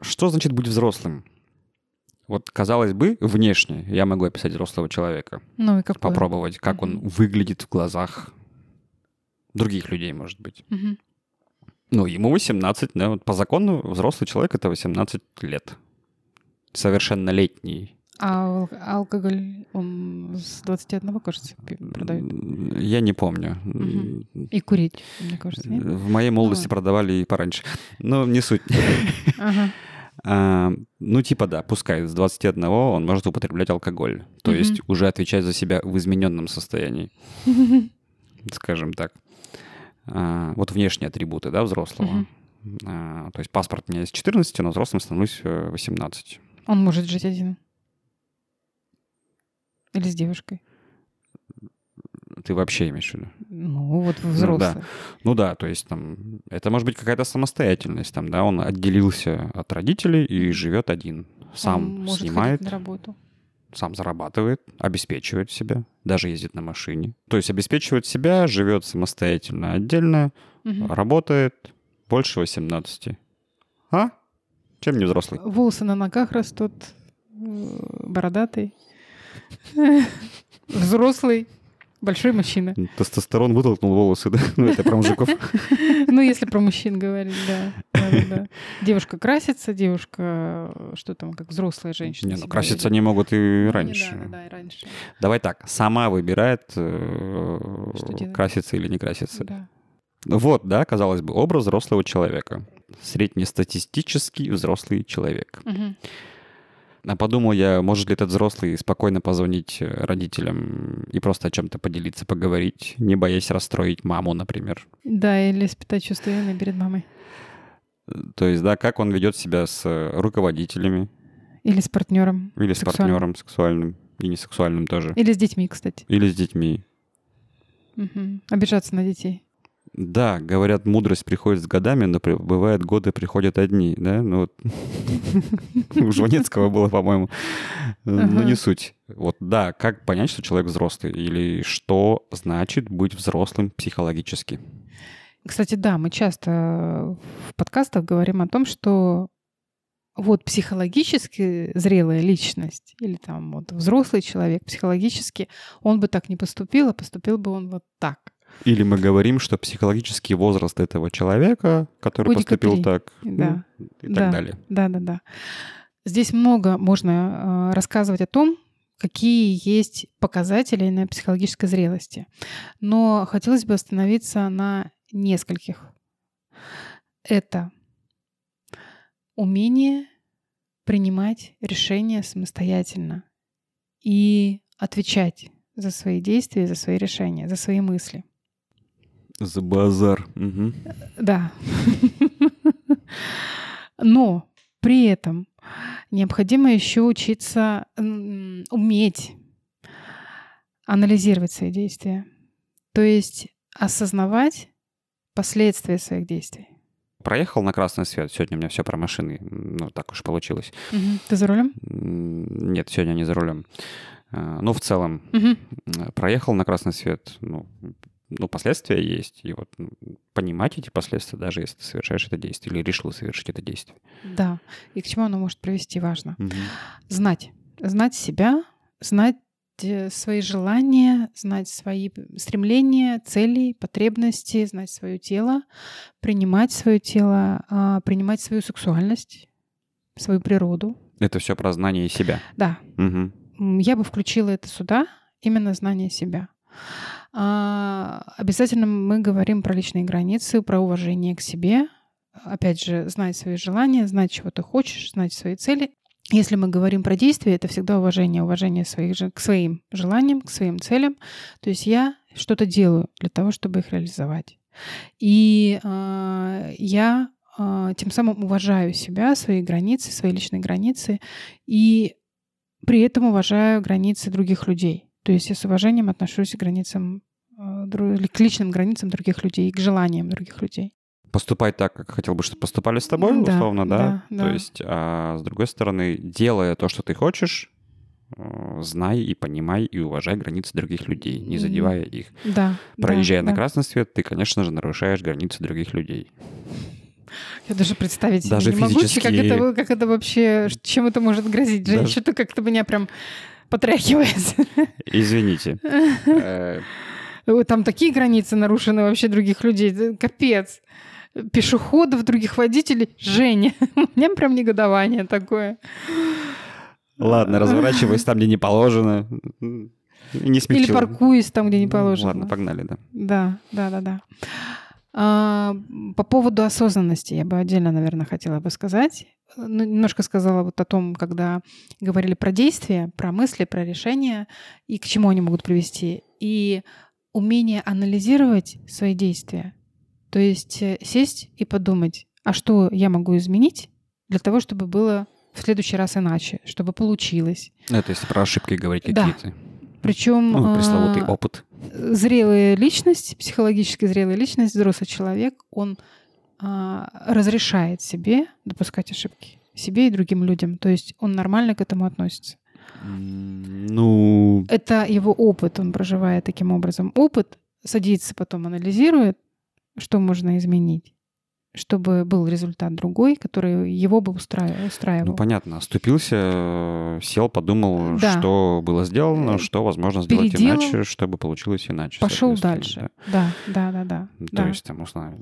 Что значит быть взрослым? Вот, казалось бы, внешне я могу описать взрослого человека. Ну и какое? Попробовать, как он выглядит в глазах других людей, может быть. Мгм. Ну, ему 18, да, вот по закону взрослый человек — это 18 лет. Совершеннолетний. А ал- алкоголь, он с 21, кажется, продают. Я не помню. Мгм. И курить, мне кажется, нет? В моей молодости ладно. продавали и пораньше. Но не суть. Ага. А, ну, типа, да, пускай с 21 он может употреблять алкоголь. То Мгм. есть уже отвечать за себя в измененном состоянии, скажем так. А, вот внешние атрибуты, да, взрослого. А, то есть паспорт у меня с 14, но взрослым становлюсь э, 18. Он может жить один. Или с девушкой. Ты вообще имеешь в виду? Ну, вот взрослый. Ну да, то есть там это может быть какая-то самостоятельность, там, да, он отделился от родителей и живет один, сам Он может снимает, на работу. сам зарабатывает, обеспечивает себя, даже ездит на машине. То есть обеспечивает себя, живет самостоятельно, отдельно, Мгм. работает больше 18. А? Чем не взрослый? Волосы на ногах растут, э, бородатый, взрослый, большой мужчина. Тестостерон вытолкнул волосы, да? Ну, это про мужиков. Ну, если про мужчин говорить, да. Девушка красится, девушка, что там, как взрослая женщина. Не, ну краситься они могут и Ну, раньше. Да, да, и раньше. Давай так, сама выбирает, э, краситься или не краситься. Да. Вот, да, казалось бы, образ взрослого человека. Среднестатистический взрослый человек. Мгм. А подумал я, может ли этот взрослый спокойно позвонить э, родителям и просто о чем-то поделиться, поговорить, не боясь расстроить маму, например. Да, или испытать чувство вины перед мамой. То есть, да, как он ведет себя с э, руководителями Или с партнером. или с Сексуальным. партнером сексуальным и не сексуальным тоже. Или с детьми, кстати. Или с детьми. Мгм. Обижаться на детей. Да, говорят, мудрость приходит с годами, но бывает, годы приходят одни, да? Ну вот у Жванецкого было, по-моему. Ну, Ага. не суть. Вот да, как понять, что человек взрослый? Или что значит быть взрослым психологически? Кстати, да, мы часто в подкастах говорим о том, что вот психологически зрелая личность или там вот взрослый человек психологически, он бы так не поступил, а поступил бы он вот так. Или мы говорим, что психологический возраст этого человека, который Годика поступил три. так, ну, Да. и так Да. далее. Да, да, да. Здесь много можно э, рассказывать о том, какие есть показатели на психологической зрелости. Но хотелось бы остановиться на нескольких. Это умение принимать решения самостоятельно и отвечать за свои действия, за свои решения, за свои мысли. За базар. Мгм. Да. Но при этом необходимо еще учиться уметь анализировать свои действия. То есть осознавать последствия своих действий. Проехал на красный свет. Сегодня у меня все про машины. Ну, так уж получилось. Ты за рулем? Нет, сегодня не за рулем. А, Ну, в целом, э, проехал на красный свет, ну, ну, последствия есть. И вот понимать эти последствия, даже если ты совершаешь это действие или решил совершить это действие. Да. И к чему оно может привести, важно. Мгм. Знать. Знать себя, знать э, свои желания, знать свои стремления, цели, потребности, знать свое тело, принимать свое тело, а, принимать свою сексуальность, свою природу. Это все про знание себя. Да. М, я бы включила это сюда, именно знание себя. А, Обязательно мы говорим про личные границы, про уважение к себе. Опять же, знать свои желания, знать, чего ты хочешь, знать свои цели. Если мы говорим про действия, это всегда уважение, уважение своих, к своим желаниям, к своим целям. То есть я что-то делаю для того, чтобы их реализовать. И а, я а, тем самым уважаю себя, свои границы, свои личные границы. И при этом уважаю границы других людей. То есть я с уважением отношусь к границам, э, или к личным границам других людей, к желаниям других людей. Поступать так, как хотел бы, чтобы поступали с тобой, Да, условно, да? да, То да. есть, а с другой стороны, делая то, что ты хочешь, э, знай и понимай и уважай границы других людей, не задевая их. Да. Проезжая да, на да. красный свет, ты, конечно же, нарушаешь границы других людей. Я даже представить Даже не могу, физически- как это, как это вообще, чем это может грозить. Жень, Даже- как-то меня прям потряхивает. Извините. Э, Там такие границы нарушены вообще других людей. Капец. Пешеходов, других водителей. Женя, у меня прям негодование такое. Ладно, разворачивайся там, где не положено. Не Или смягчил. паркуюсь там, где не Ну, положено. Ладно, погнали, да. Да, да, да, да. А, по поводу осознанности я бы отдельно, наверное, хотела бы сказать. Ну, немножко сказала вот о том, когда говорили про действия, про мысли, про решения и к чему они могут привести. И умение анализировать свои действия. То есть э, сесть и подумать, а что я могу изменить для того, чтобы было в следующий раз иначе, чтобы получилось. Это если про ошибки говорить Да. какие-то. Причем Ну, пресловутый а, опыт. зрелая личность, психологически зрелая личность, взрослый человек, он разрешает себе допускать ошибки. Себе и другим людям. То есть он нормально к этому относится. Ну, Это его опыт, он проживает таким образом. Опыт садится потом, анализирует, что можно изменить, чтобы был результат другой, который его бы устраивал. устраивал. ну понятно, оступился, э, сел, подумал, Да. что было сделано, Э, что возможно сделать переделал, иначе, чтобы получилось иначе. Пошел дальше. Да, да, да, да. да. да. То есть, там, условно,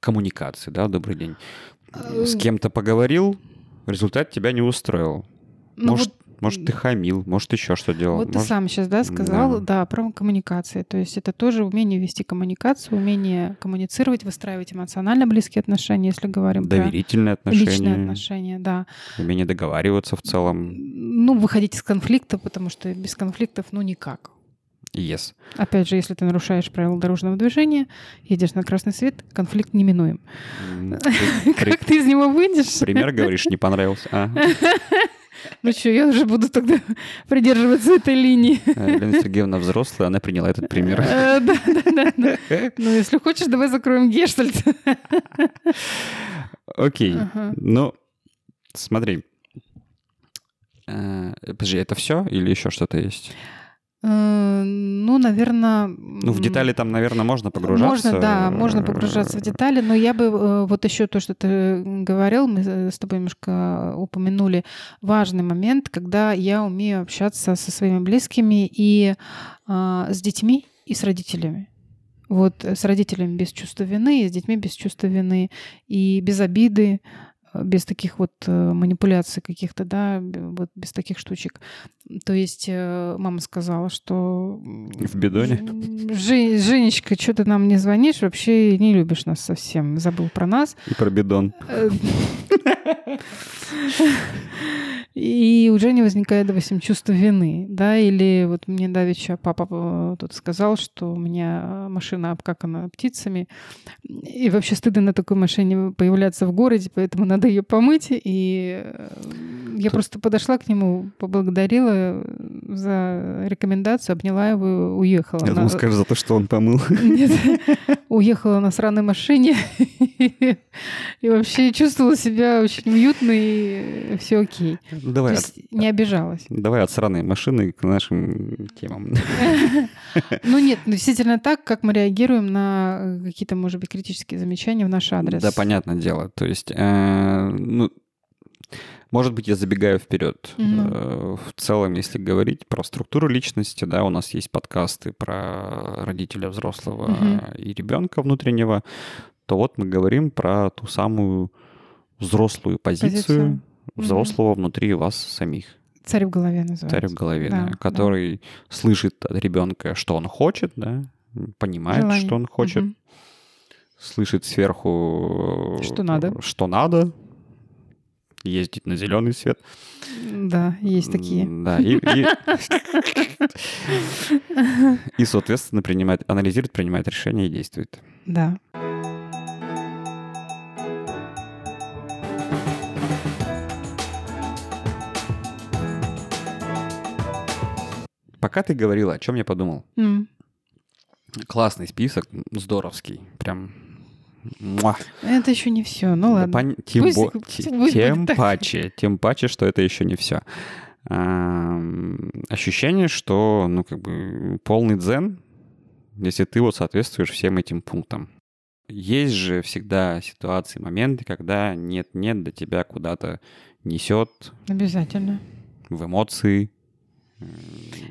коммуникации, да, добрый день. Э, С кем-то поговорил, результат тебя не устроил. ну может, вот может, ты хамил, может, еще что делал. Вот ты может- сам сейчас, да, сказал, Да. да. про коммуникации. То есть это тоже умение вести коммуникацию, умение коммуницировать, выстраивать эмоционально близкие отношения, если говорим Доверительные про личные отношения, отношения, да. умение договариваться в целом. Ну, выходить из конфликта, потому что без конфликтов, ну, никак. Yes. Опять же, если ты нарушаешь правила дорожного движения, едешь на красный свет, конфликт неминуем. Как ты из него выйдешь? Пример говоришь, не понравился. Ну что, я уже буду тогда придерживаться этой линии. Елена Сергеевна взрослая, она приняла этот пример. Э, Да, да, да, да. Ну, если хочешь, давай закроем гештальт. Окей. Ну, смотри. Э, Подожди, это все или еще что-то есть? Э, Ну, наверное... Ну, в детали там, наверное, можно погружаться. Можно, да, можно погружаться в детали, но я бы э, вот еще то, что ты говорил, мы э, с тобой немножко упомянули важный момент, когда я умею общаться со своими близкими и а, с детьми, и с родителями. Вот э, с родителями без чувства вины, и с детьми без чувства вины, и без обиды, без таких вот э, манипуляций каких-то, да, вот без таких штучек. То есть э, мама сказала, что... В бидоне? Жень- Женечка, что ты нам не звонишь? Вообще не любишь нас совсем. Забыл про нас. И про бидон. Э, И у Жени возникает, допустим, чувство вины, да, или вот мне давеча папа э, тут сказал, что у меня машина обкакана птицами, и вообще стыдно на такой машине появляться в городе, поэтому надо ее помыть, и э, я просто подошла к нему, поблагодарила за рекомендацию, обняла его уехала. Я На- думал, скажешь за то, что он помыл. нет, уехала на сраной машине и вообще чувствовала себя очень уютно и все окей. То Давай, от- не обижалась. давай от сраной машины к нашим темам. Ну нет, ну, действительно так, как мы реагируем на какие-то, может быть, критические замечания в наш адрес. Да, понятное дело. То есть, э, ну, может быть, я забегаю вперед. Э, В целом, если говорить про структуру личности, да, у нас есть подкасты про родителя взрослого Мгм. и ребенка внутреннего, то вот мы говорим про ту самую взрослую позицию, Позицию. Взрослого внутри вас самих. Царь в голове называется. Царь в голове, Да, да, да. который слышит от ребенка, что он хочет, да, понимает, Желание. что он хочет, Мгм. Слышит сверху, Что надо. что надо, ездить на зеленый свет. Да, есть такие. Да, и, и, и, соответственно, принимает, анализирует, принимает решения и действует. Да. Пока ты говорила, о чем я подумал. М. Классный список, здоровский, прям. Муа. Это еще не все. Ну Да ладно. пон- Тем, Пусть- бо- пусть тем так. паче, тем паче, что это еще не все. ощущение, что, ну, как бы, полный дзен, если ты вот соответствуешь всем этим пунктам. есть же всегда ситуации, моменты, когда нет-нет, до тебя куда-то несет Обязательно. в эмоции,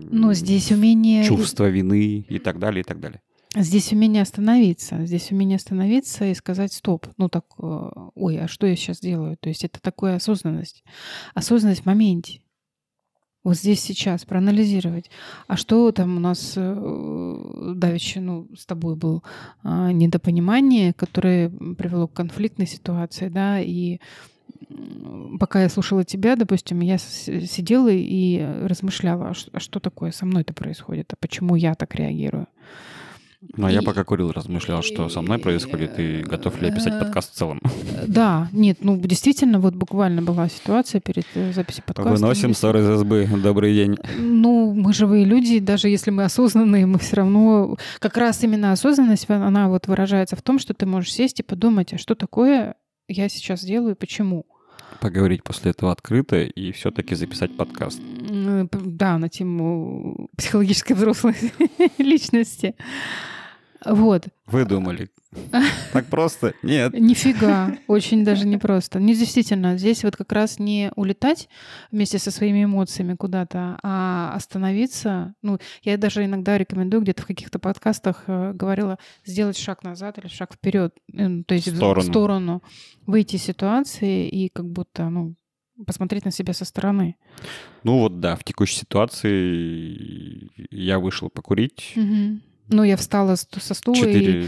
Но здесь умение... чувство вины и так далее, и так далее. Здесь умение остановиться. Здесь умение остановиться и сказать стоп. Ну так, э, ой, а что я сейчас делаю? То есть это такая осознанность. Осознанность в моменте. Вот здесь сейчас проанализировать. А что там у нас э, давеча, ну, с тобой был а, недопонимание, которое привело к конфликтной ситуации, да, и пока я слушала тебя, допустим, я сидела и размышляла, а а что такое со мной-то происходит, а почему я так реагирую. Ну, а я И- пока курил, размышлял, что со мной происходит, и готов ли я писать подкаст в целом. Э, Да, нет, ну действительно, вот буквально была ситуация перед э, записью подкаста. Выносим ссор из СБ. Добрый день. Ну, мы живые люди, даже если мы осознанные, мы все равно... Как раз именно осознанность, она вот выражается в том, что ты можешь сесть и подумать, а что такое я сейчас делаю, почему. Поговорить после этого открыто и все-таки записать подкаст. Да, на тему психологической взрослой личности. Вот. Вы думали. Так просто? Нет. Нифига, очень даже непросто. Не действительно, здесь вот как раз не улетать вместе со своими эмоциями куда-то, а остановиться. Ну, я даже иногда рекомендую где-то в каких-то подкастах э, говорила сделать шаг назад или шаг вперед, э, то есть в- сторону. в сторону, выйти из ситуации и как будто, ну, посмотреть на себя со стороны. Ну вот да, в текущей ситуации я вышел покурить. Мгм. Ну, я встала со стула и... Четыре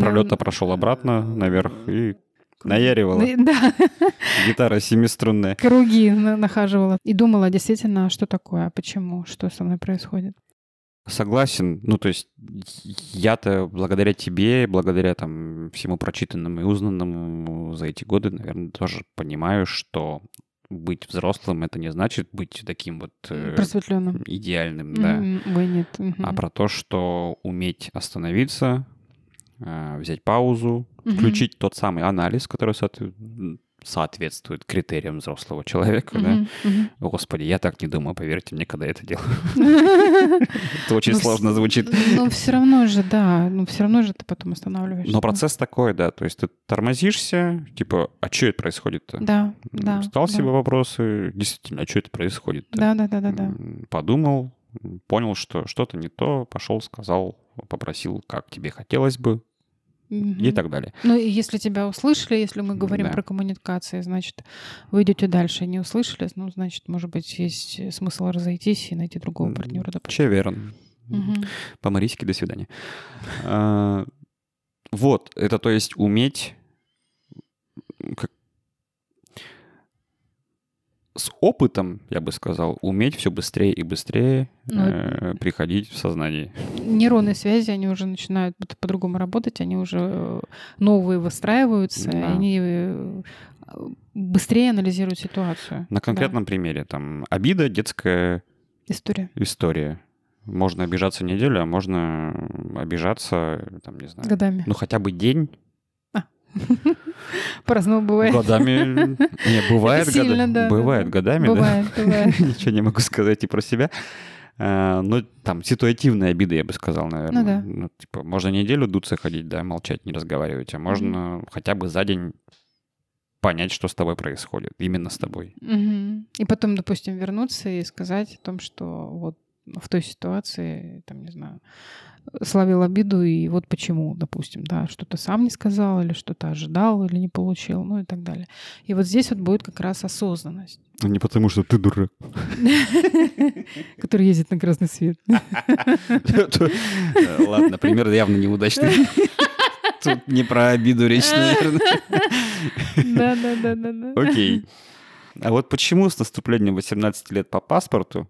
пролета прошел обратно наверх и наяривала. Да, Гитара семиструнная. круги на- нахаживала. И думала действительно, а что такое, а почему, что со мной происходит. Согласен. Ну, то есть я-то благодаря тебе, благодаря там всему прочитанному и узнанному за эти годы, наверное, тоже понимаю, что быть взрослым — это не значит быть таким вот э, Просветленным. идеальным, да. Ой, нет. мгм. а про то, что уметь остановиться, э, взять паузу, Мгм. включить тот самый анализ, который соотве- соответствует критериям взрослого человека, да. Мгм, мгм. Господи, я так не думаю, поверьте мне, когда я это делаю. Это очень Ну, сложно вс- звучит. Но все равно же, да, ну все равно же ты потом останавливаешься. Но процесс такой, да, то есть ты тормозишься, типа, а что это происходит-то? Да, да. Стал да. себе вопросы, действительно, а что это происходит Да, да, да, да, да. Подумал, понял, что что-то не то, пошел, сказал, попросил, как тебе хотелось бы, и Мгм. так далее. Ну, и если тебя услышали, если мы говорим Да. про коммуникации, значит, вы идете дальше. Не услышали, ну, значит, может быть, есть смысл разойтись и найти другого партнера, допустим. Чеверн. Мгм. По Марисике до свидания. А, Вот, это то есть уметь как- с опытом, я бы сказал, уметь все быстрее и быстрее Ну, э, приходить в сознание. Нейронные связи, они уже начинают по- по-другому работать, они уже э, новые выстраиваются, Да. они э, быстрее анализируют ситуацию. На конкретном примере, там, обида, детская Да. История. история. Можно обижаться неделю, а можно обижаться, там, не знаю, Годами. ну хотя бы день, По-разному бывает. годами. Не, бывает Сильно, годами. да, Бывает да. годами, да. Бывает, бывает. Ничего не могу сказать и про себя. А, Ну, там, ситуативная обида, я бы сказал, наверное. Ну да. Ну, типа, можно неделю дуться ходить, да, молчать, не разговаривать, а можно хотя бы за день понять, что с тобой происходит, именно с тобой. Мгм. И потом, допустим, вернуться и сказать о том, что вот в той ситуации, там, не знаю, словил обиду, и вот почему, допустим, да, что-то сам не сказал, или что-то ожидал, или не получил, ну и так далее. И вот здесь вот будет как раз осознанность, Ну, Не потому, что ты дурак. который ездит на красный свет. Ладно, пример явно неудачный. Тут не про обиду речь, наверное. Да, да, да, да, да. Окей. А вот почему с наступлением 18 лет по паспорту.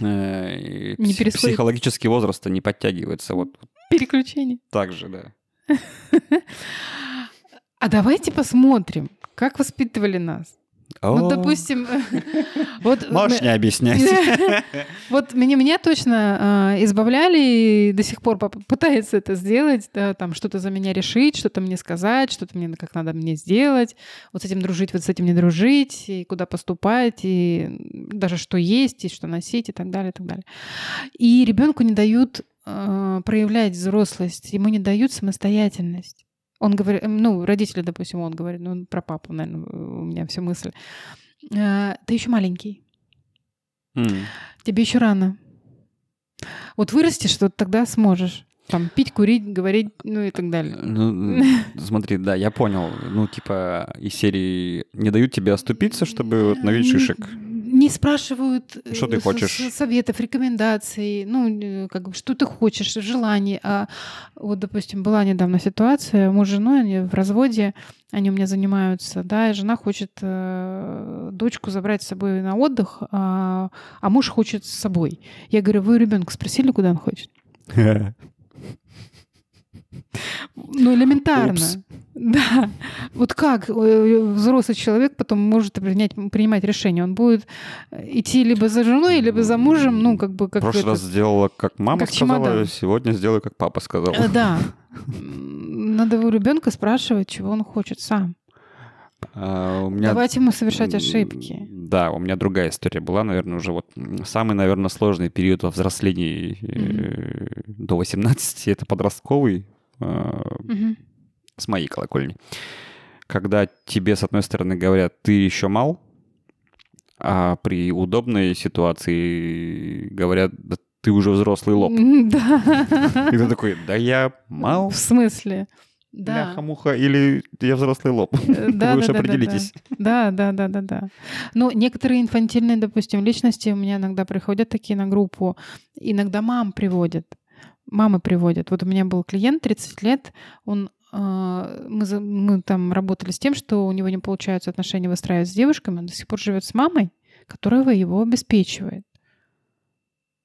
Э, Не пси- пересходит. психологический возраст не подтягивается? Вот Переключение. так же, да. А давайте посмотрим, как воспитывали нас. Ну, О, допустим, вот Можешь не объяснять. Вот меня, меня точно э, избавляли и до сих пор пытается это сделать, да, там что-то за меня решить, что-то мне сказать, что-то мне как надо мне сделать, вот с этим дружить, вот с этим не дружить, и куда поступать, и даже что есть, и что носить, и так далее, и так далее. И ребенку не дают э, проявлять взрослость, ему не дают самостоятельность. Он говорит, ну, родители, допустим, он говорит, ну, про папу, наверное, у меня вся мысль. Э, Ты еще маленький. М. Тебе еще рано. Вот вырастешь, вот тогда сможешь. Там пить, курить, говорить, ну и так далее. Ну, смотри, да, я понял. Ну, типа, из серии не дают тебе оступиться, чтобы вот навить шишек. Не спрашивают э, Что ты хочешь? советов, рекомендаций, ну, э, как бы, что ты хочешь, желаний. А вот, допустим, была недавно ситуация, муж с женой, они в разводе, они у меня занимаются, да, и жена хочет э, дочку забрать с собой на отдых, а, а муж хочет с собой. Я говорю, вы ребенка спросили, куда он хочет? Ну, элементарно. Упс. Да. Вот как э, взрослый человек потом может принять, принимать решение? Он будет э, идти либо за женой, либо за мужем, ну, как бы... В Как прошлый это- раз сделала, как мама как сказала, чемодан. сегодня сделаю, как папа сказал. Э, Да. Надо у ребенка спрашивать, чего он хочет сам. А, у меня... Давать ему совершать ошибки. Да, у меня другая история была, наверное, уже вот самый, наверное, сложный период во взрослении э, до 18, это подростковый, с моей колокольни. Когда тебе, с одной стороны, говорят, ты еще мал, а при удобной ситуации говорят, «Да ты уже взрослый лоб. Да. И ты такой, да я мал, В смысле? Да. бляха-муха, или я взрослый лоб. Э, Да, Вы уж да, да, да, определитесь. Да, да, да, да, да. Ну, некоторые инфантильные, допустим, личности у меня иногда приходят такие на группу, иногда мам приводят. Мамы приводят. Вот у меня был клиент 30 лет, он э, мы, мы там работали с тем, что у него не получается отношения выстраивать с девушками, он до сих пор живет с мамой, которая его обеспечивает.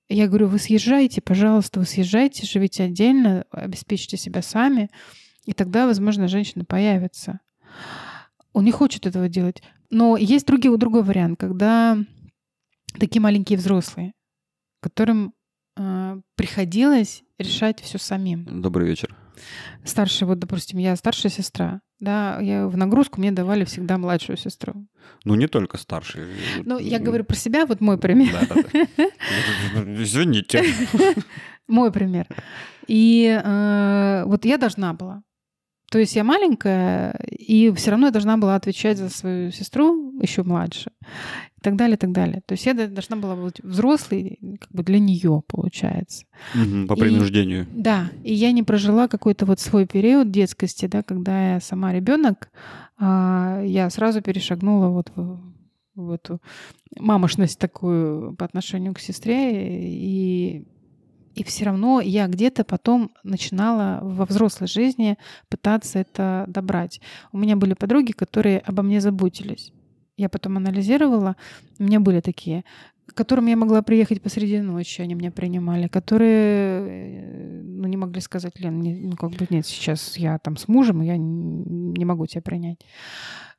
Я говорю, вы съезжайте, пожалуйста, вы съезжайте, живите отдельно, обеспечьте себя сами, и тогда, возможно, женщина появится. Он не хочет этого делать. Но есть другие, другой вариант, когда такие маленькие взрослые, которым э, приходилось решать все самим. Добрый вечер. Старший, вот, допустим, я старшая сестра, да, я в нагрузку мне давали всегда младшую сестру. Ну, не только старший. Ну, я говорю про себя, вот мой пример. Извините. Мой пример. И э, вот я должна была. То есть я маленькая, и все равно я должна была отвечать за свою сестру, еще младше, и так далее, и так далее. То есть я должна была быть взрослой как бы для нее, получается. Мгм, По И- принуждению. Да, и я не прожила какой-то вот свой период детскости, да, когда я сама ребенок, я сразу перешагнула вот в, в эту мамошность такую по отношению к сестре, и, и все равно я где-то потом начинала во взрослой жизни пытаться это добрать. У меня были подруги, которые обо мне заботились. Я потом анализировала, у меня были такие, к которым я могла приехать посреди ночи, они меня принимали, которые э, ну, не могли сказать, Лен, не- ну как бы нет, сейчас я там с мужем, я не могу тебя принять.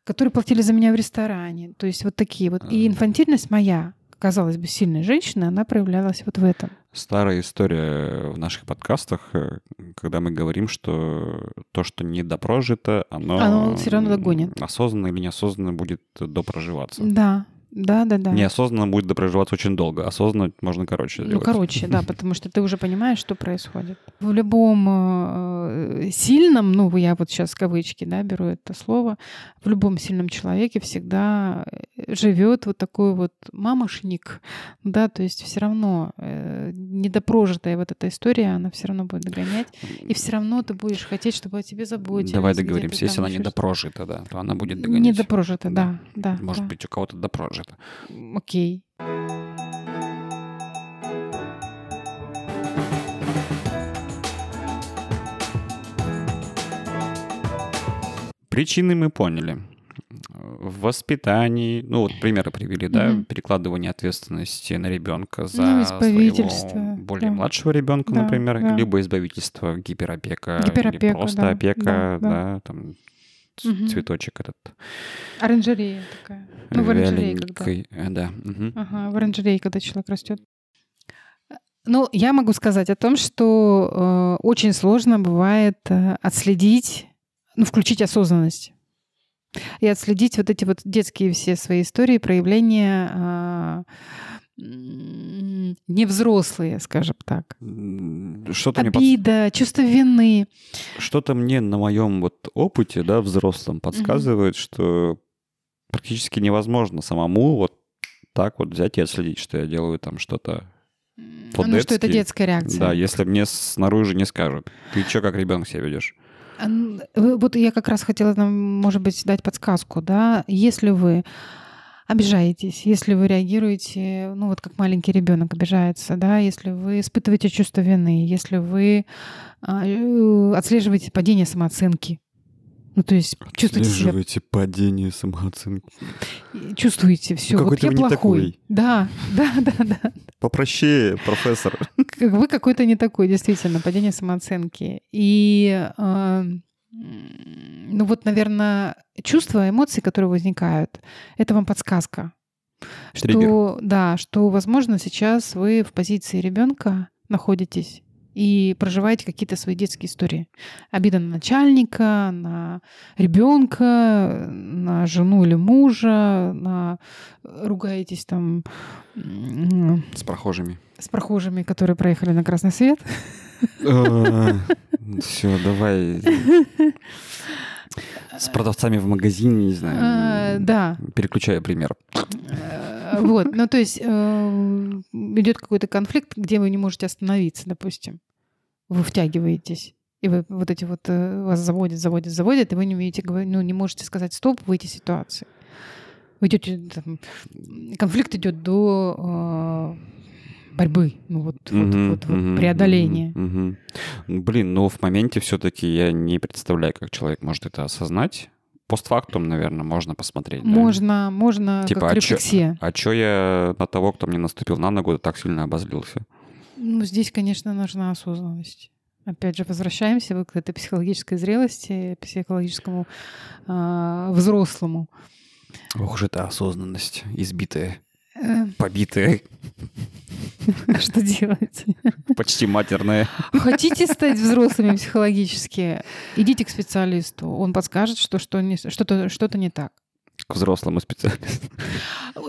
Которые платили за меня в ресторане. То есть вот такие вот. И А. инфантильность моя, казалось бы, сильной женщины, она проявлялась вот в этом. Старая история в наших подкастах, э, когда мы говорим, что то, что недопрожито, оно, Оно всё равно догонит. осознанно или неосознанно будет допроживаться. Да, да, да, да. Неосознанно будет допроживаться очень долго, осознанно можно короче Ну, сделать. короче, да, потому что ты уже понимаешь, что происходит. В любом э, сильном, ну, я вот сейчас кавычки, да, беру это слово, в любом сильном человеке всегда живет вот такой вот мамошник, да, то есть все равно э, недопрожитая вот эта история, она все равно будет догонять, и все равно ты будешь хотеть, чтобы о тебе заботились. Давай договоримся, если она недопрожита, да, то она будет догонять. Недопрожита, да, да. Может да. быть, у кого-то допрожито. Окей. Причины мы поняли. В воспитании, ну вот примеры привели, да, Мгм. перекладывание ответственности на ребенка за Ну, своего более да. младшего ребенка, Да, например, да. либо избавительство, гиперопека, Гиперопека, или просто да, опека, да, да, да. там Мгм. цветочек этот. Оранжерея такая. Ну, в оранжерее когда. Э, Да. мгм. Ага, в оранжерее, когда человек растет. Ну, я могу сказать о том, что э, очень сложно бывает э, отследить, ну, включить осознанность. И отследить вот эти вот детские все свои истории, проявления э, невзрослые, скажем так. Что-то Обида, чувство вины. что-то мне на моем вот опыте, да, взрослом подсказывает, что практически невозможно самому вот так вот взять и отследить, что я делаю там что-то. Ну, что это По-детски. детская реакция. Да, если мне снаружи не скажут, ты что, как ребенок себя ведешь? А, Вот я как раз хотела может быть, дать подсказку, да, если вы обижаетесь, если вы реагируете, ну вот как маленький ребенок обижается, да, если вы испытываете чувство вины, если вы а, э, отслеживаете падение самооценки, ну то есть чувствуете себя, Отслеживаете падение самооценки. чувствуете все, Ну, вот я плохой, такой. да, да, да, да, Попроще, профессор. вы какой-то не такой, действительно, падение самооценки. И, э, ну вот, наверное, чувства, эмоции, которые возникают, это вам подсказка. Что, Триггер. да, что, возможно, сейчас вы в позиции ребенка находитесь и проживаете какие-то свои детские истории. Обида на начальника, на ребенка, на жену или мужа, на ругаетесь там С прохожими. с прохожими, которые проехали на красный свет. Все, давай. С продавцами в магазине, не знаю. Да, Переключаю пример. Э, вот, ну то есть э, идет какой-то конфликт, где вы не можете остановиться, допустим. Вы втягиваетесь. И вы вот эти вот э, вас заводят, заводят, заводят, и вы не умеете говорить, ну, не можете сказать стоп, выйти из ситуации. Вы идете, там, конфликт идет до э, борьбы, ну вот, вот, Мгм, вот, вот мгм, преодоления. мгм, мгм. Блин, ну в моменте все-таки я не представляю, как человек может это осознать. Постфактум, наверное, можно посмотреть. да? Можно, можно Типа, как а чё- рефлексия. А чё я на того, кто мне наступил на ногу, так сильно обозлился? Ну, здесь, конечно, нужна осознанность. Опять же, возвращаемся вот к этой психологической зрелости, психологическому а, взрослому. Ох уж эта осознанность, избитая, Э, побитая, а что делать? почти матерная. Хотите стать взрослыми психологически? Идите к специалисту. Он подскажет, что что не- что-то что-то не так. К взрослому специалисту.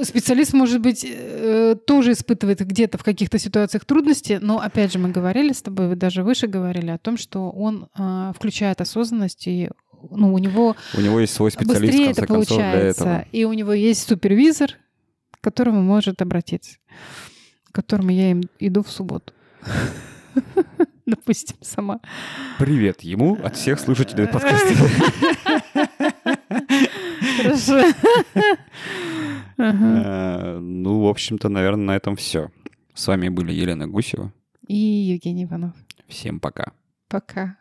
Специалист, может быть, э, тоже испытывает где-то в каких-то ситуациях трудности, но, опять же, мы говорили с тобой, вы даже выше говорили о том, что он а, включает осознанность, и ну, у него У него есть свой специалист, в быстрее конце это концов, для получается. этого. И у него есть супервизор, которому может обратиться, к которому я им иду в субботу. Допустим, сама. Привет ему от всех слушателей подкаста. Хорошо. Э, Ну, в общем-то, наверное, на этом все. С вами были Елена Гусева. И Евгений Иванов. Всем пока. Пока.